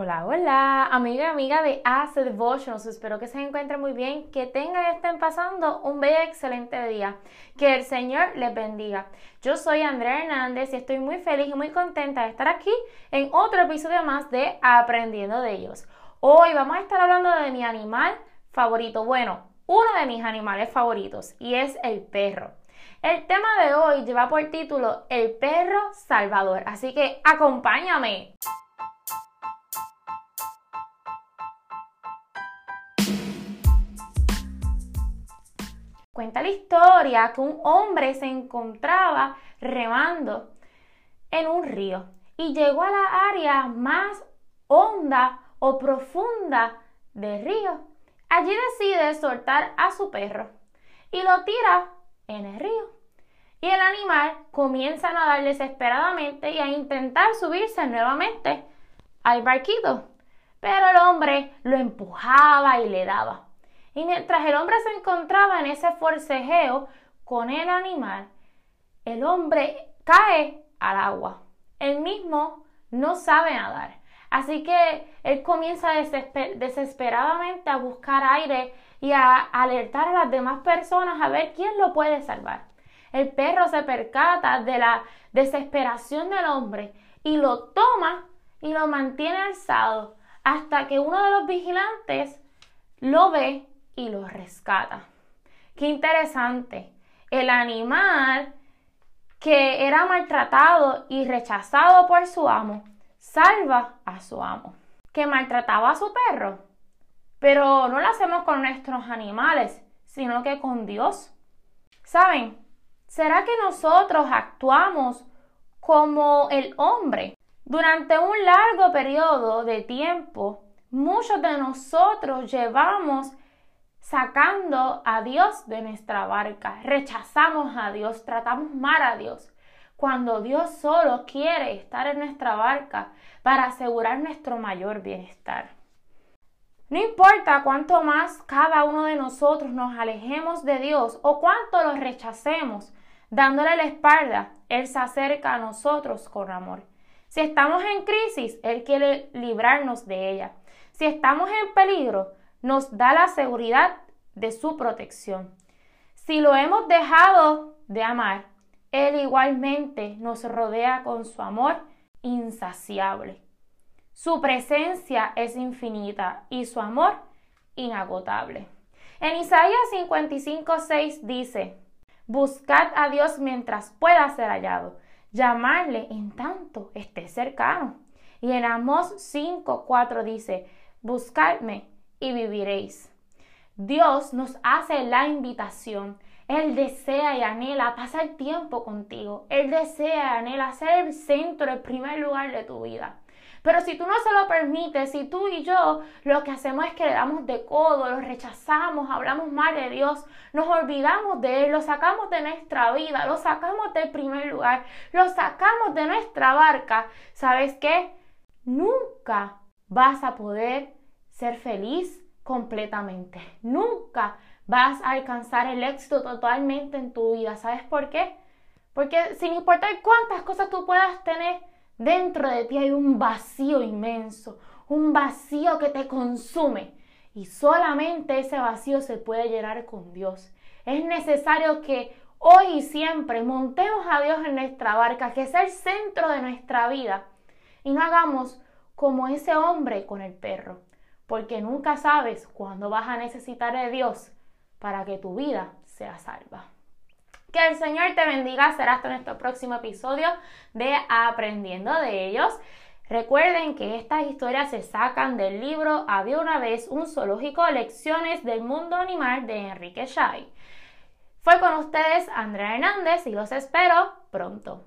Hola, hola, amiga y amiga de Devotionals. Espero que se encuentren muy bien, que tengan y estén pasando un bello excelente día. Que el Señor les bendiga. Yo soy Andrea Hernández y estoy muy feliz y muy contenta de estar aquí en otro episodio más de Aprendiendo de ellos. Hoy vamos a estar hablando de mi animal favorito. Bueno, uno de mis animales favoritos y es el perro. El tema de hoy lleva por título El perro salvador, así que acompáñame. Cuenta la historia que un hombre se encontraba remando en un río y llegó a la área más honda o profunda del río. Allí decide soltar a su perro y lo tira en el río. Y el animal comienza a nadar desesperadamente y a intentar subirse nuevamente al barquito. Pero el hombre lo empujaba y le daba. Y mientras el hombre se encontraba en ese forcejeo con el animal, el hombre cae al agua. Él mismo no sabe nadar. Así que él comienza desesperadamente a buscar aire y a alertar a las demás personas a ver quién lo puede salvar. El perro se percata de la desesperación del hombre y lo toma y lo mantiene alzado hasta que uno de los vigilantes lo ve y lo rescata. Qué interesante. El animal que era maltratado y rechazado por su amo, salva a su amo. Que maltrataba a su perro. Pero no lo hacemos con nuestros animales, sino que con Dios. ¿Saben? ¿Será que nosotros actuamos como el hombre? Durante un largo periodo de tiempo, muchos de nosotros llevamos sacando a Dios de nuestra barca. Rechazamos a Dios, tratamos mal a Dios. Cuando Dios solo quiere estar en nuestra barca para asegurar nuestro mayor bienestar. No importa cuánto más cada uno de nosotros nos alejemos de Dios o cuánto lo rechacemos, dándole la espalda, Él se acerca a nosotros con amor. Si estamos en crisis, Él quiere librarnos de ella. Si estamos en peligro, nos da la seguridad de su protección. Si lo hemos dejado de amar, Él igualmente nos rodea con su amor insaciable. Su presencia es infinita y su amor inagotable. En Isaías 55:6 dice, Buscad a Dios mientras pueda ser hallado, llamarle en tanto esté cercano. Y en Amós 5:4 dice, Buscadme y viviréis. Dios nos hace la invitación. Él desea y anhela pasar tiempo contigo. Él desea y anhela ser el centro, el primer lugar de tu vida. Pero si tú no se lo permites, si tú y yo lo que hacemos es que le damos de codo, lo rechazamos, hablamos mal de Dios, nos olvidamos de Él, lo sacamos de nuestra vida, lo sacamos del primer lugar, lo sacamos de nuestra barca, ¿sabes qué? Nunca vas a poder ser feliz completamente. Nunca vas a alcanzar el éxito totalmente en tu vida. ¿Sabes por qué? Porque sin importar cuántas cosas tú puedas tener, dentro de ti hay un vacío inmenso, un vacío que te consume. Y solamente ese vacío se puede llenar con Dios. Es necesario que hoy y siempre montemos a Dios en nuestra barca, que sea el centro de nuestra vida. Y no hagamos como ese hombre con el perro porque nunca sabes cuándo vas a necesitar de Dios para que tu vida sea salva. Que el Señor te bendiga. Será hasta nuestro próximo episodio de Aprendiendo de ellos. Recuerden que estas historias se sacan del libro Había una vez un zoológico, lecciones del mundo animal de Enrique Shai. Fue con ustedes Andrea Hernández y los espero pronto.